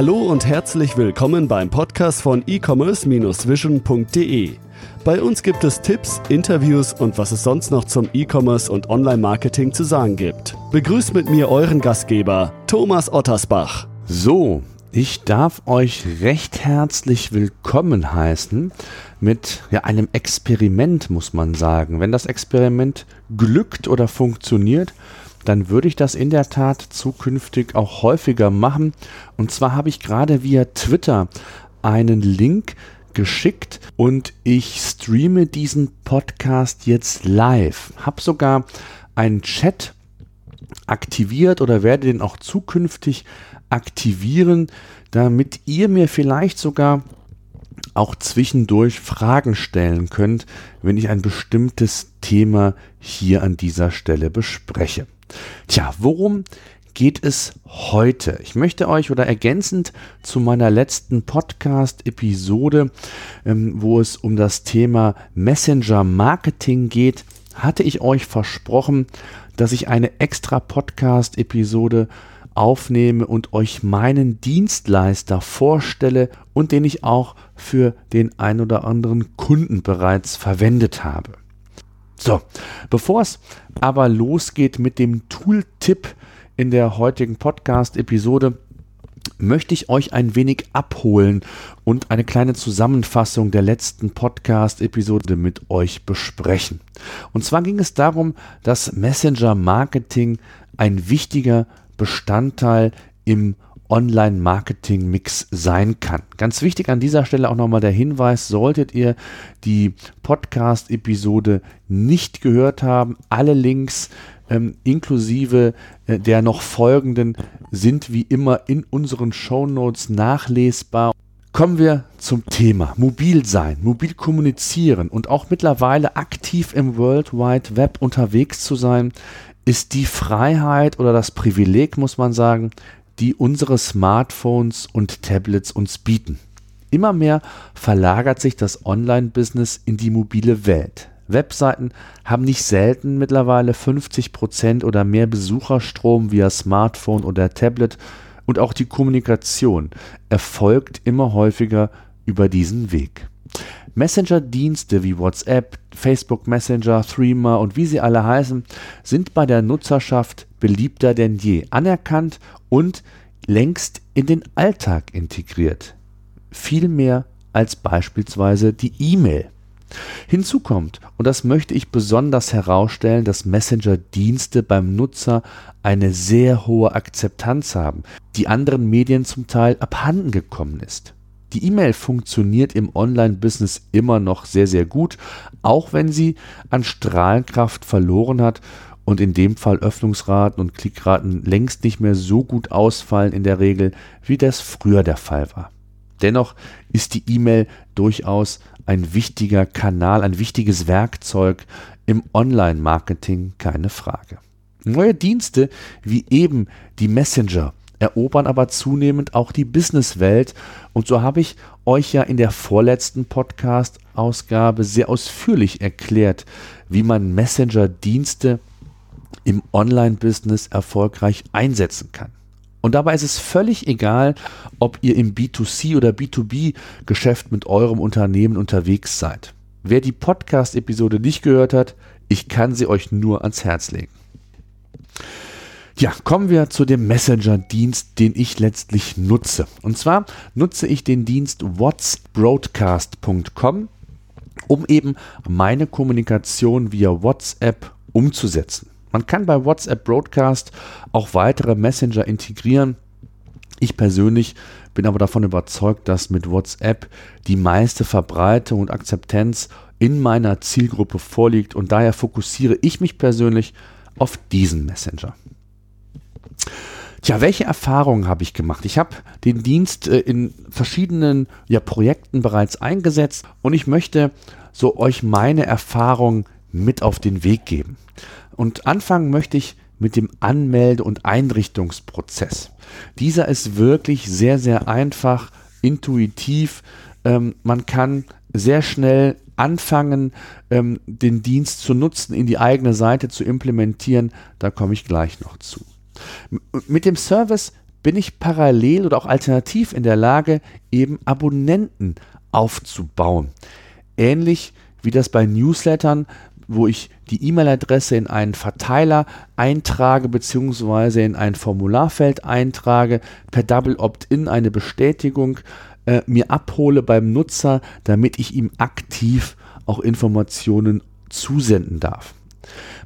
Hallo und herzlich willkommen beim Podcast von e-commerce-vision.de. Bei uns gibt es Tipps, Interviews und was es sonst noch zum E-Commerce und Online-Marketing zu sagen gibt. Begrüßt mit mir euren Gastgeber, Thomas Ottersbach. So, ich darf euch recht herzlich willkommen heißen mit ja, einem Experiment, muss man sagen. Wenn das Experiment glückt oder funktioniert, dann würde ich das in der Tat zukünftig auch häufiger machen. Und zwar habe ich gerade via Twitter einen Link geschickt und ich streame diesen Podcast jetzt live. Habe sogar einen Chat aktiviert oder werde den auch zukünftig aktivieren, damit ihr mir vielleicht sogar auch zwischendurch Fragen stellen könnt, wenn ich ein bestimmtes Thema hier an dieser Stelle bespreche. Tja, worum geht es heute? Ich möchte euch oder ergänzend zu meiner letzten Podcast-Episode, ähm, wo es um das Thema Messenger-Marketing geht, hatte ich euch versprochen, dass ich eine extra Podcast-Episode aufnehme und euch meinen Dienstleister vorstelle und den ich auch für den ein oder anderen Kunden bereits verwendet habe. So, bevor es aber losgeht mit dem Tooltip in der heutigen Podcast-Episode, möchte ich euch ein wenig abholen und eine kleine Zusammenfassung der letzten Podcast-Episode mit euch besprechen. Und zwar ging es darum, dass Messenger-Marketing ein wichtiger Bestandteil im Online-Marketing-Mix sein kann. Ganz wichtig an dieser Stelle auch nochmal der Hinweis, solltet ihr die Podcast-Episode nicht gehört haben, alle Links ähm, inklusive äh, der noch folgenden sind wie immer in unseren Show Notes nachlesbar. Kommen wir zum Thema mobil sein, mobil kommunizieren und auch mittlerweile aktiv im World Wide Web unterwegs zu sein, ist die Freiheit oder das Privileg, muss man sagen, die unsere Smartphones und Tablets uns bieten. Immer mehr verlagert sich das Online-Business in die mobile Welt. Webseiten haben nicht selten mittlerweile 50% oder mehr Besucherstrom via Smartphone oder Tablet und auch die Kommunikation erfolgt immer häufiger über diesen Weg. Messenger-Dienste wie WhatsApp, Facebook Messenger, Threema und wie sie alle heißen, sind bei der Nutzerschaft beliebter denn je, anerkannt und längst in den Alltag integriert. Viel mehr als beispielsweise die E-Mail. Hinzu kommt, und das möchte ich besonders herausstellen, dass Messenger-Dienste beim Nutzer eine sehr hohe Akzeptanz haben, die anderen Medien zum Teil abhanden gekommen ist. Die E-Mail funktioniert im Online-Business immer noch sehr, sehr gut, auch wenn sie an Strahlenkraft verloren hat und in dem Fall Öffnungsraten und Klickraten längst nicht mehr so gut ausfallen in der Regel, wie das früher der Fall war. Dennoch ist die E-Mail durchaus ein wichtiger Kanal, ein wichtiges Werkzeug im Online-Marketing, keine Frage. Neue Dienste wie eben die Messenger erobern aber zunehmend auch die Businesswelt. Und so habe ich euch ja in der vorletzten Podcast-Ausgabe sehr ausführlich erklärt, wie man Messenger-Dienste im Online-Business erfolgreich einsetzen kann. Und dabei ist es völlig egal, ob ihr im B2C oder B2B-Geschäft mit eurem Unternehmen unterwegs seid. Wer die Podcast-Episode nicht gehört hat, ich kann sie euch nur ans Herz legen. Ja, kommen wir zu dem Messenger-Dienst, den ich letztlich nutze. Und zwar nutze ich den Dienst whatsbroadcast.com, um eben meine Kommunikation via WhatsApp umzusetzen. Man kann bei WhatsApp Broadcast auch weitere Messenger integrieren. Ich persönlich bin aber davon überzeugt, dass mit WhatsApp die meiste Verbreitung und Akzeptanz in meiner Zielgruppe vorliegt und daher fokussiere ich mich persönlich auf diesen Messenger. Tja, welche Erfahrungen habe ich gemacht? Ich habe den Dienst äh, in verschiedenen ja, Projekten bereits eingesetzt und ich möchte so euch meine Erfahrungen mit auf den Weg geben. Und anfangen möchte ich mit dem Anmelde- und Einrichtungsprozess. Dieser ist wirklich sehr, sehr einfach, intuitiv. Ähm, man kann sehr schnell anfangen, ähm, den Dienst zu nutzen, in die eigene Seite zu implementieren. Da komme ich gleich noch zu. Mit dem Service bin ich parallel oder auch alternativ in der Lage, eben Abonnenten aufzubauen. Ähnlich wie das bei Newslettern, wo ich die E-Mail-Adresse in einen Verteiler eintrage bzw. in ein Formularfeld eintrage, per Double Opt-in eine Bestätigung äh, mir abhole beim Nutzer, damit ich ihm aktiv auch Informationen zusenden darf.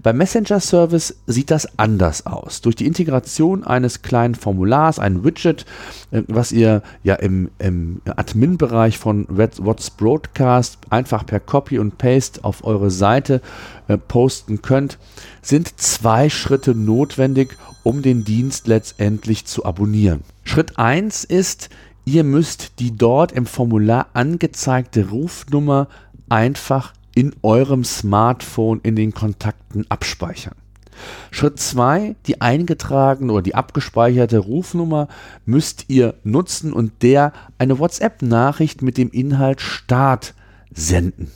Beim Messenger-Service sieht das anders aus. Durch die Integration eines kleinen Formulars, ein Widget, äh, was ihr ja im, im Admin-Bereich von What's Broadcast einfach per Copy und Paste auf eure Seite äh, posten könnt, sind zwei Schritte notwendig, um den Dienst letztendlich zu abonnieren. Schritt 1 ist, ihr müsst die dort im Formular angezeigte Rufnummer einfach in eurem Smartphone in den Kontakten abspeichern. Schritt 2, die eingetragene oder die abgespeicherte Rufnummer müsst ihr nutzen und der eine WhatsApp-Nachricht mit dem Inhalt Start senden.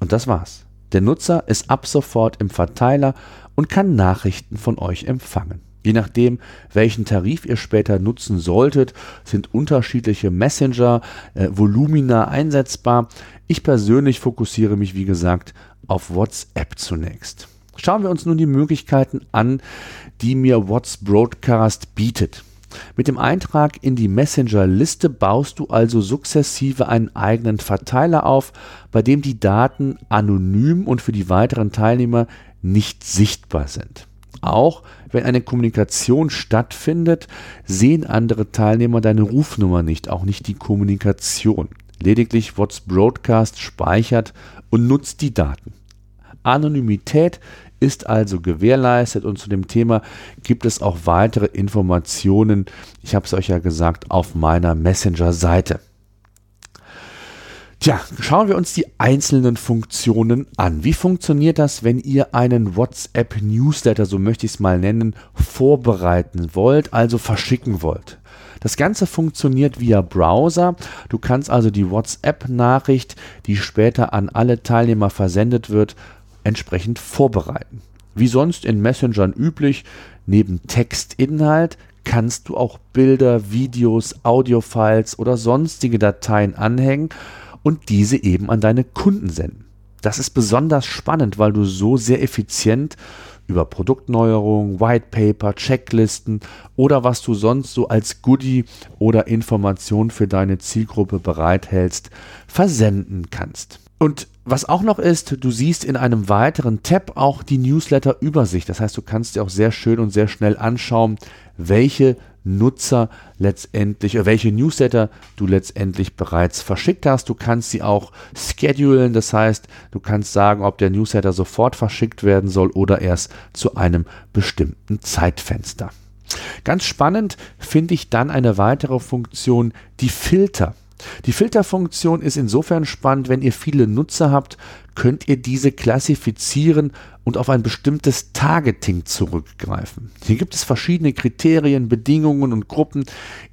Und das war's. Der Nutzer ist ab sofort im Verteiler und kann Nachrichten von euch empfangen. Je nachdem, welchen Tarif ihr später nutzen solltet, sind unterschiedliche Messenger, äh, Volumina einsetzbar. Ich persönlich fokussiere mich, wie gesagt, auf WhatsApp zunächst. Schauen wir uns nun die Möglichkeiten an, die mir WhatsApp Broadcast bietet. Mit dem Eintrag in die Messenger-Liste baust du also sukzessive einen eigenen Verteiler auf, bei dem die Daten anonym und für die weiteren Teilnehmer nicht sichtbar sind. Auch wenn eine Kommunikation stattfindet, sehen andere Teilnehmer deine Rufnummer nicht, auch nicht die Kommunikation. Lediglich WhatsApp Broadcast speichert und nutzt die Daten. Anonymität ist also gewährleistet und zu dem Thema gibt es auch weitere Informationen, ich habe es euch ja gesagt, auf meiner Messenger-Seite. Tja, schauen wir uns die einzelnen Funktionen an. Wie funktioniert das, wenn ihr einen WhatsApp-Newsletter, so möchte ich es mal nennen, vorbereiten wollt, also verschicken wollt? Das Ganze funktioniert via Browser. Du kannst also die WhatsApp-Nachricht, die später an alle Teilnehmer versendet wird, entsprechend vorbereiten. Wie sonst in Messengern üblich, neben Textinhalt kannst du auch Bilder, Videos, Audiofiles oder sonstige Dateien anhängen und diese eben an deine Kunden senden. Das ist besonders spannend, weil du so sehr effizient über Produktneuerungen, White Paper, Checklisten oder was du sonst so als Goodie oder Information für deine Zielgruppe bereithältst, versenden kannst. Und was auch noch ist, du siehst in einem weiteren Tab auch die Newsletter-Übersicht. Das heißt, du kannst dir auch sehr schön und sehr schnell anschauen, welche Nutzer letztendlich, äh, welche Newsletter du letztendlich bereits verschickt hast. Du kannst sie auch schedulen, das heißt, du kannst sagen, ob der Newsletter sofort verschickt werden soll oder erst zu einem bestimmten Zeitfenster. Ganz spannend finde ich dann eine weitere Funktion, die Filter. Die Filterfunktion ist insofern spannend, wenn ihr viele Nutzer habt, könnt ihr diese klassifizieren und auf ein bestimmtes Targeting zurückgreifen. Hier gibt es verschiedene Kriterien, Bedingungen und Gruppen,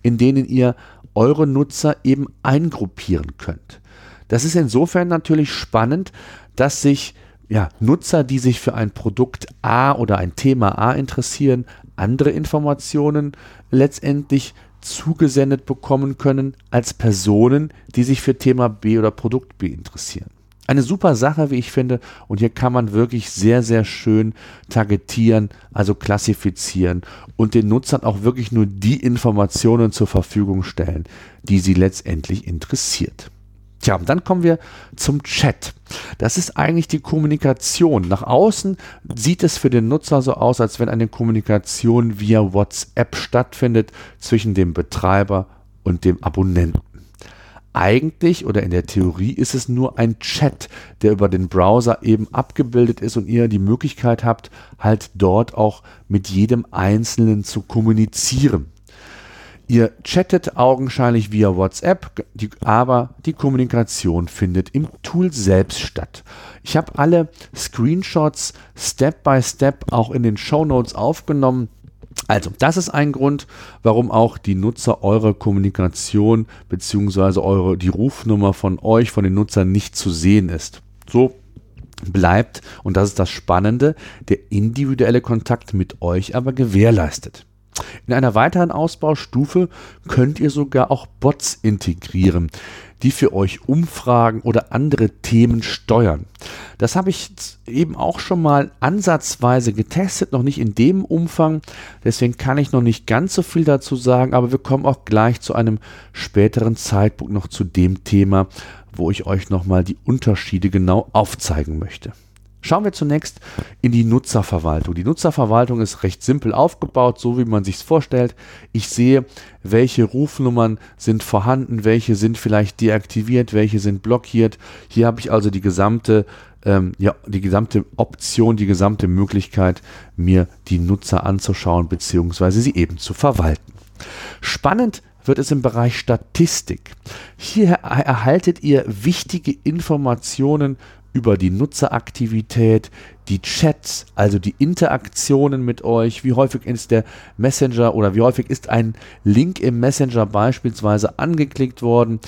in denen ihr eure Nutzer eben eingruppieren könnt. Das ist insofern natürlich spannend, dass sich ja, Nutzer, die sich für ein Produkt A oder ein Thema A interessieren, andere Informationen letztendlich zugesendet bekommen können als Personen, die sich für Thema B oder Produkt B interessieren. Eine super Sache, wie ich finde, und hier kann man wirklich sehr, sehr schön targetieren, also klassifizieren und den Nutzern auch wirklich nur die Informationen zur Verfügung stellen, die sie letztendlich interessiert. Tja, und dann kommen wir zum Chat. Das ist eigentlich die Kommunikation. Nach außen sieht es für den Nutzer so aus, als wenn eine Kommunikation via WhatsApp stattfindet zwischen dem Betreiber und dem Abonnenten. Eigentlich oder in der Theorie ist es nur ein Chat, der über den Browser eben abgebildet ist und ihr die Möglichkeit habt, halt dort auch mit jedem Einzelnen zu kommunizieren. Ihr chattet augenscheinlich via WhatsApp, die, aber die Kommunikation findet im Tool selbst statt. Ich habe alle Screenshots Step by Step auch in den Show Notes aufgenommen. Also, das ist ein Grund, warum auch die Nutzer eure Kommunikation bzw. eure die Rufnummer von euch, von den Nutzern nicht zu sehen ist. So bleibt, und das ist das Spannende, der individuelle Kontakt mit euch aber gewährleistet. In einer weiteren Ausbaustufe könnt ihr sogar auch Bots integrieren, die für euch Umfragen oder andere Themen steuern. Das habe ich eben auch schon mal ansatzweise getestet, noch nicht in dem Umfang. Deswegen kann ich noch nicht ganz so viel dazu sagen, aber wir kommen auch gleich zu einem späteren Zeitpunkt noch zu dem Thema, wo ich euch nochmal die Unterschiede genau aufzeigen möchte. Schauen wir zunächst in die Nutzerverwaltung. Die Nutzerverwaltung ist recht simpel aufgebaut, so wie man sich es vorstellt. Ich sehe, welche Rufnummern sind vorhanden, welche sind vielleicht deaktiviert, welche sind blockiert. Hier habe ich also die gesamte, ähm, ja, die gesamte Option, die gesamte Möglichkeit, mir die Nutzer anzuschauen bzw. sie eben zu verwalten. Spannend wird es im Bereich Statistik. Hier erhaltet ihr wichtige Informationen über die Nutzeraktivität, die Chats, also die Interaktionen mit euch, wie häufig ist der Messenger oder wie häufig ist ein Link im Messenger beispielsweise angeklickt worden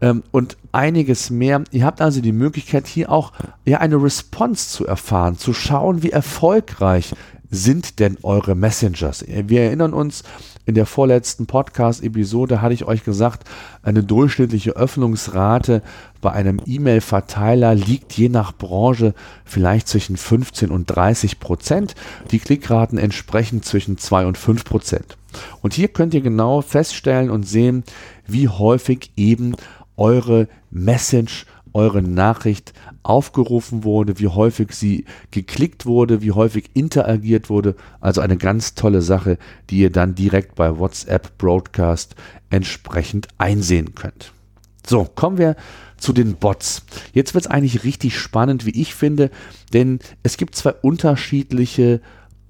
ähm, und einiges mehr. Ihr habt also die Möglichkeit hier auch ja, eine Response zu erfahren, zu schauen, wie erfolgreich sind denn eure Messengers? Wir erinnern uns, in der vorletzten Podcast-Episode hatte ich euch gesagt, eine durchschnittliche Öffnungsrate bei einem E-Mail-Verteiler liegt je nach Branche vielleicht zwischen 15 und 30 Prozent. Die Klickraten entsprechen zwischen 2 und 5 Prozent. Und hier könnt ihr genau feststellen und sehen, wie häufig eben eure Message eure Nachricht aufgerufen wurde, wie häufig sie geklickt wurde, wie häufig interagiert wurde. Also eine ganz tolle Sache, die ihr dann direkt bei WhatsApp Broadcast entsprechend einsehen könnt. So, kommen wir zu den Bots. Jetzt wird es eigentlich richtig spannend, wie ich finde, denn es gibt zwei unterschiedliche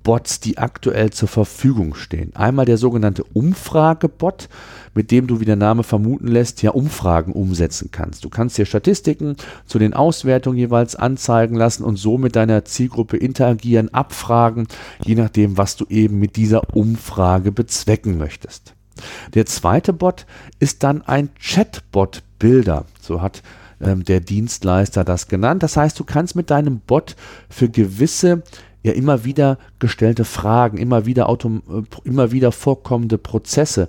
Bots, die aktuell zur Verfügung stehen. Einmal der sogenannte Umfragebot, mit dem du, wie der Name vermuten lässt, ja Umfragen umsetzen kannst. Du kannst dir Statistiken zu den Auswertungen jeweils anzeigen lassen und so mit deiner Zielgruppe interagieren, abfragen, je nachdem, was du eben mit dieser Umfrage bezwecken möchtest. Der zweite Bot ist dann ein Chatbot-Bilder. So hat ähm, der Dienstleister das genannt. Das heißt, du kannst mit deinem Bot für gewisse ja immer wieder gestellte Fragen, immer wieder, autom äh, immer wieder vorkommende Prozesse,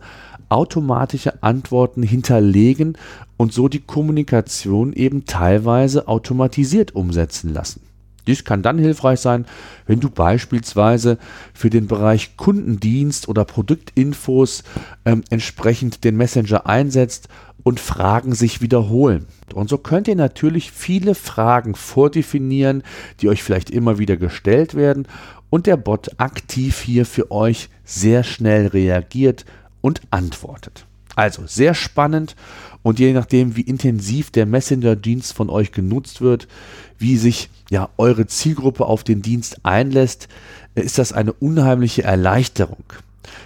automatische Antworten hinterlegen und so die Kommunikation eben teilweise automatisiert umsetzen lassen. Dies kann dann hilfreich sein, wenn du beispielsweise für den Bereich Kundendienst oder Produktinfos ähm, entsprechend den Messenger einsetzt und Fragen sich wiederholen. Und so könnt ihr natürlich viele Fragen vordefinieren, die euch vielleicht immer wieder gestellt werden und der Bot aktiv hier für euch sehr schnell reagiert und antwortet. Also sehr spannend und je nachdem, wie intensiv der Messenger-Dienst von euch genutzt wird, wie sich ja eure Zielgruppe auf den Dienst einlässt, ist das eine unheimliche Erleichterung.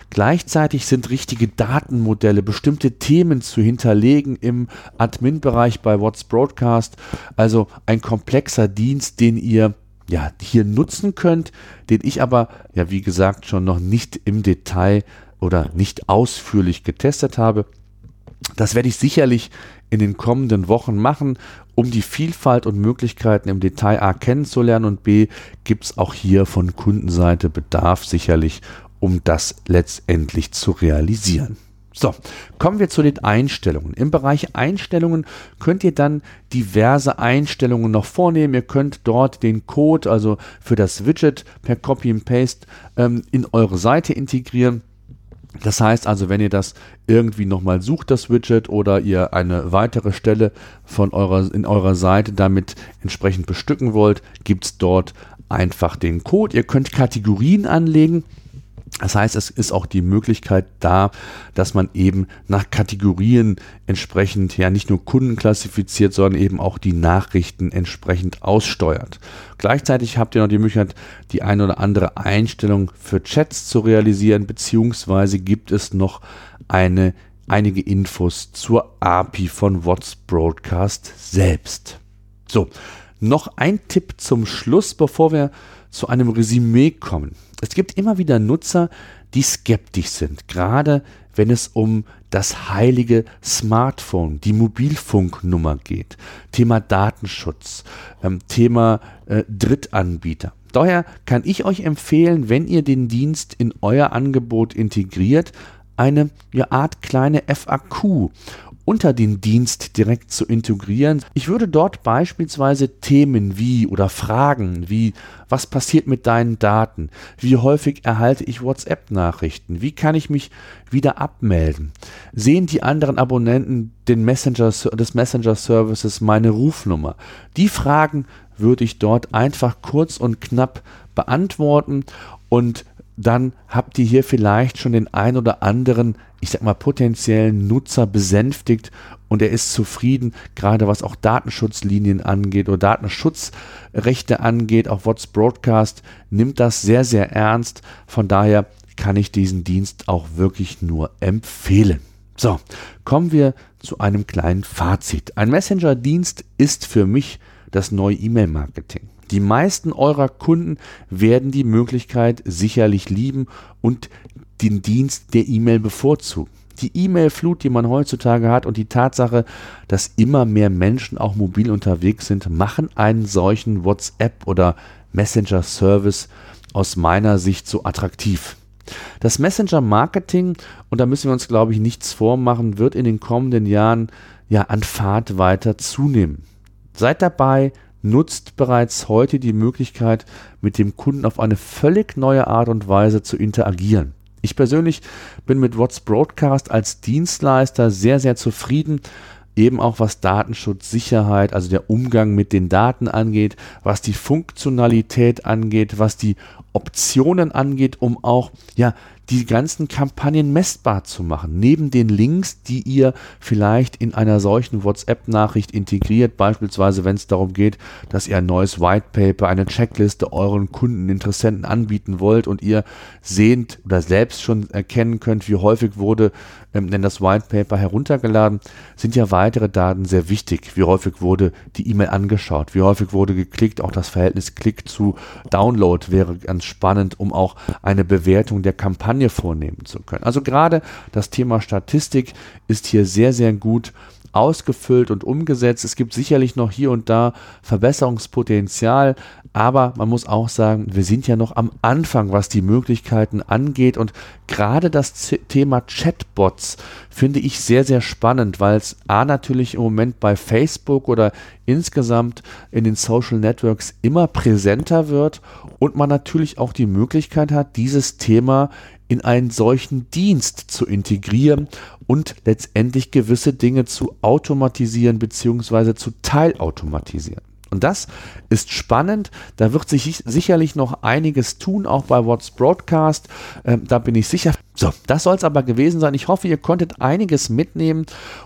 Gleichzeitig sind richtige Datenmodelle, bestimmte Themen zu hinterlegen im Admin-Bereich bei What's Broadcast. Also ein komplexer Dienst, den ihr ja hier nutzen könnt, den ich aber ja wie gesagt schon noch nicht im Detail oder nicht ausführlich getestet habe. Das werde ich sicherlich in den kommenden Wochen machen, um die Vielfalt und Möglichkeiten im Detail A kennenzulernen und B gibt es auch hier von Kundenseite Bedarf sicherlich, um das letztendlich zu realisieren. So, kommen wir zu den Einstellungen. Im Bereich Einstellungen könnt ihr dann diverse Einstellungen noch vornehmen. Ihr könnt dort den Code, also für das Widget per Copy and Paste ähm, in eure Seite integrieren. Das heißt also, wenn ihr das irgendwie nochmal sucht, das Widget, oder ihr eine weitere Stelle von eurer, in eurer Seite damit entsprechend bestücken wollt, gibt es dort einfach den Code. Ihr könnt Kategorien anlegen. Das heißt, es ist auch die Möglichkeit da, dass man eben nach Kategorien entsprechend ja nicht nur Kunden klassifiziert, sondern eben auch die Nachrichten entsprechend aussteuert. Gleichzeitig habt ihr noch die Möglichkeit, die eine oder andere Einstellung für Chats zu realisieren, beziehungsweise gibt es noch eine, einige Infos zur API von What's Broadcast selbst. So, noch ein Tipp zum Schluss, bevor wir zu einem Resümee kommen. Es gibt immer wieder Nutzer, die skeptisch sind, gerade wenn es um das heilige Smartphone, die Mobilfunknummer geht, Thema Datenschutz, ähm, Thema äh, Drittanbieter. Daher kann ich euch empfehlen, wenn ihr den Dienst in euer Angebot integriert, eine ja, Art kleine FAQ unter den Dienst direkt zu integrieren. Ich würde dort beispielsweise Themen wie oder Fragen wie was passiert mit deinen Daten? Wie häufig erhalte ich WhatsApp-Nachrichten? Wie kann ich mich wieder abmelden? Sehen die anderen Abonnenten den Messenger, des Messenger-Services meine Rufnummer? Die Fragen würde ich dort einfach kurz und knapp beantworten und dann habt ihr hier vielleicht schon den ein oder anderen, ich sag mal, potenziellen Nutzer besänftigt und er ist zufrieden, gerade was auch Datenschutzlinien angeht oder Datenschutzrechte angeht, auch What's Broadcast nimmt das sehr, sehr ernst. Von daher kann ich diesen Dienst auch wirklich nur empfehlen. So, kommen wir zu einem kleinen Fazit. Ein Messenger-Dienst ist für mich das neue E-Mail-Marketing. Die meisten eurer Kunden werden die Möglichkeit sicherlich lieben und den Dienst der E-Mail bevorzugen. Die E-Mail-Flut, die man heutzutage hat und die Tatsache, dass immer mehr Menschen auch mobil unterwegs sind, machen einen solchen WhatsApp oder Messenger-Service aus meiner Sicht so attraktiv. Das Messenger-Marketing, und da müssen wir uns, glaube ich, nichts vormachen, wird in den kommenden Jahren ja an Fahrt weiter zunehmen. Seid dabei, nutzt bereits heute die Möglichkeit, mit dem Kunden auf eine völlig neue Art und Weise zu interagieren. Ich persönlich bin mit What's Broadcast als Dienstleister sehr, sehr zufrieden, eben auch was Datenschutz, Sicherheit, also der Umgang mit den Daten angeht, was die Funktionalität angeht, was die Optionen angeht, um auch ja die ganzen Kampagnen messbar zu machen. Neben den Links, die ihr vielleicht in einer solchen WhatsApp-Nachricht integriert, beispielsweise wenn es darum geht, dass ihr ein neues White Paper, eine Checkliste euren Kunden, Interessenten anbieten wollt und ihr sehnt oder selbst schon erkennen könnt, wie häufig wurde ähm, denn das White Paper heruntergeladen, sind ja weitere Daten sehr wichtig. Wie häufig wurde die E-Mail angeschaut, wie häufig wurde geklickt, auch das Verhältnis Klick zu Download wäre ganz spannend, um auch eine Bewertung der Kampagne vornehmen zu können. Also gerade das Thema Statistik ist hier sehr, sehr gut ausgefüllt und umgesetzt. Es gibt sicherlich noch hier und da Verbesserungspotenzial, aber man muss auch sagen, wir sind ja noch am Anfang, was die Möglichkeiten angeht und gerade das Thema Chatbots finde ich sehr, sehr spannend, weil es A natürlich im Moment bei Facebook oder insgesamt in den Social Networks immer präsenter wird und man natürlich auch die Möglichkeit hat, dieses Thema in einen solchen Dienst zu integrieren und letztendlich gewisse Dinge zu automatisieren bzw. zu teilautomatisieren. Und das ist spannend. Da wird sich sicherlich noch einiges tun, auch bei What's Broadcast. Ähm, da bin ich sicher. So, das soll es aber gewesen sein. Ich hoffe, ihr konntet einiges mitnehmen.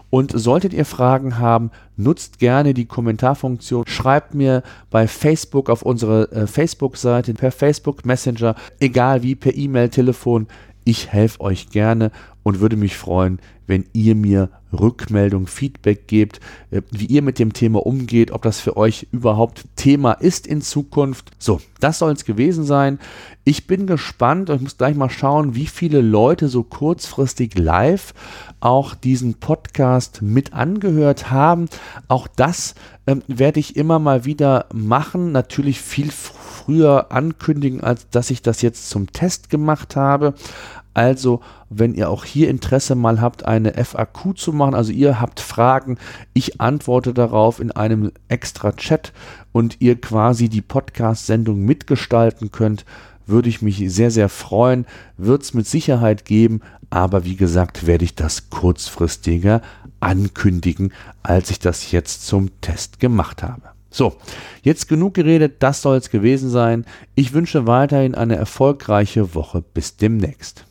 Und solltet ihr Fragen haben, nutzt gerne die Kommentarfunktion. Schreibt mir bei Facebook auf unsere äh, Facebook-Seite per Facebook Messenger, egal wie, per E-Mail, Telefon. Ich helfe euch gerne und würde mich freuen, wenn ihr mir Rückmeldung, Feedback gebt, äh, wie ihr mit dem Thema umgeht, ob das für euch überhaupt Thema ist in Zukunft. So, das soll es gewesen sein. Ich bin gespannt und ich muss gleich mal schauen, wie viele Leute so kurzfristig live auch diesen Podcast mit angehört haben. Auch das ähm, werde ich immer mal wieder machen. Natürlich viel früher ankündigen, als dass ich das jetzt zum Test gemacht habe. Also, wenn ihr auch hier Interesse mal habt, eine FAQ zu machen, also ihr habt Fragen, ich antworte darauf in einem extra Chat und ihr quasi die Podcast-Sendung mitgestalten könnt, würde ich mich sehr, sehr freuen. Wird es mit Sicherheit geben, aber wie gesagt, werde ich das kurzfristiger ankündigen, als ich das jetzt zum Test gemacht habe. So, jetzt genug geredet, das soll es gewesen sein. Ich wünsche weiterhin eine erfolgreiche Woche. Bis demnächst.